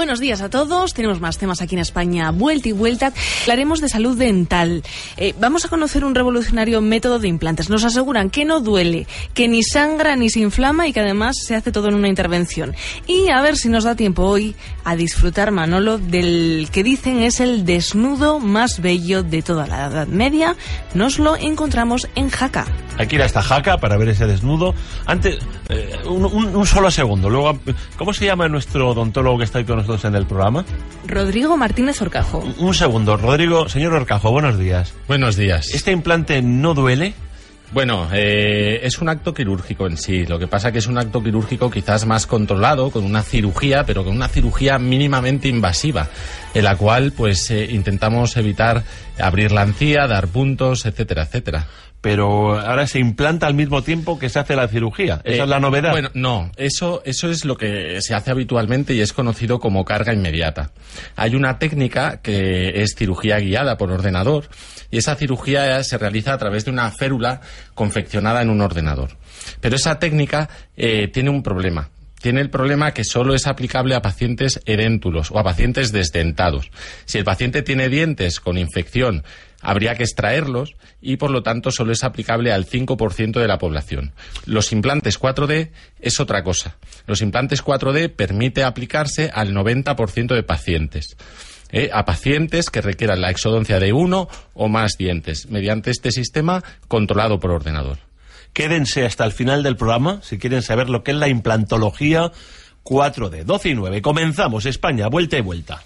Buenos días a todos. Tenemos más temas aquí en España, vuelta y vuelta. Hablaremos de salud dental. Eh, vamos a conocer un revolucionario método de implantes. Nos aseguran que no duele, que ni sangra ni se inflama y que además se hace todo en una intervención. Y a ver si nos da tiempo hoy a disfrutar, Manolo, del que dicen es el desnudo más bello de toda la Edad Media. Nos lo encontramos en Jaca. Hay que ir hasta Jaca para ver ese desnudo. Antes, eh, un, un- un solo segundo. Luego, ¿cómo se llama nuestro odontólogo que está ahí con nosotros en el programa? Rodrigo Martínez Orcajo. Un segundo, Rodrigo, señor Orcajo, buenos días. Buenos días. ¿Este implante no duele? Bueno, eh, es un acto quirúrgico en sí. Lo que pasa que es un acto quirúrgico quizás más controlado, con una cirugía, pero con una cirugía mínimamente invasiva, en la cual pues eh, intentamos evitar abrir la encía, dar puntos, etcétera, etcétera. Pero ahora se implanta al mismo tiempo que se hace la cirugía. Esa Eh, es la novedad. Bueno, no, eso, eso es lo que se hace habitualmente y es conocido como carga inmediata. Hay una técnica que es cirugía guiada por ordenador y esa cirugía se realiza a través de una férula confeccionada en un ordenador. Pero esa técnica eh, tiene un problema. Tiene el problema que solo es aplicable a pacientes edéntulos o a pacientes desdentados. Si el paciente tiene dientes con infección, habría que extraerlos y por lo tanto solo es aplicable al 5% de la población. Los implantes 4D es otra cosa. Los implantes 4D permite aplicarse al 90% de pacientes. ¿eh? a pacientes que requieran la exodoncia de uno o más dientes mediante este sistema controlado por ordenador. Quédense hasta el final del programa si quieren saber lo que es la implantología 4D. 12 y 9. Comenzamos España, vuelta y vuelta.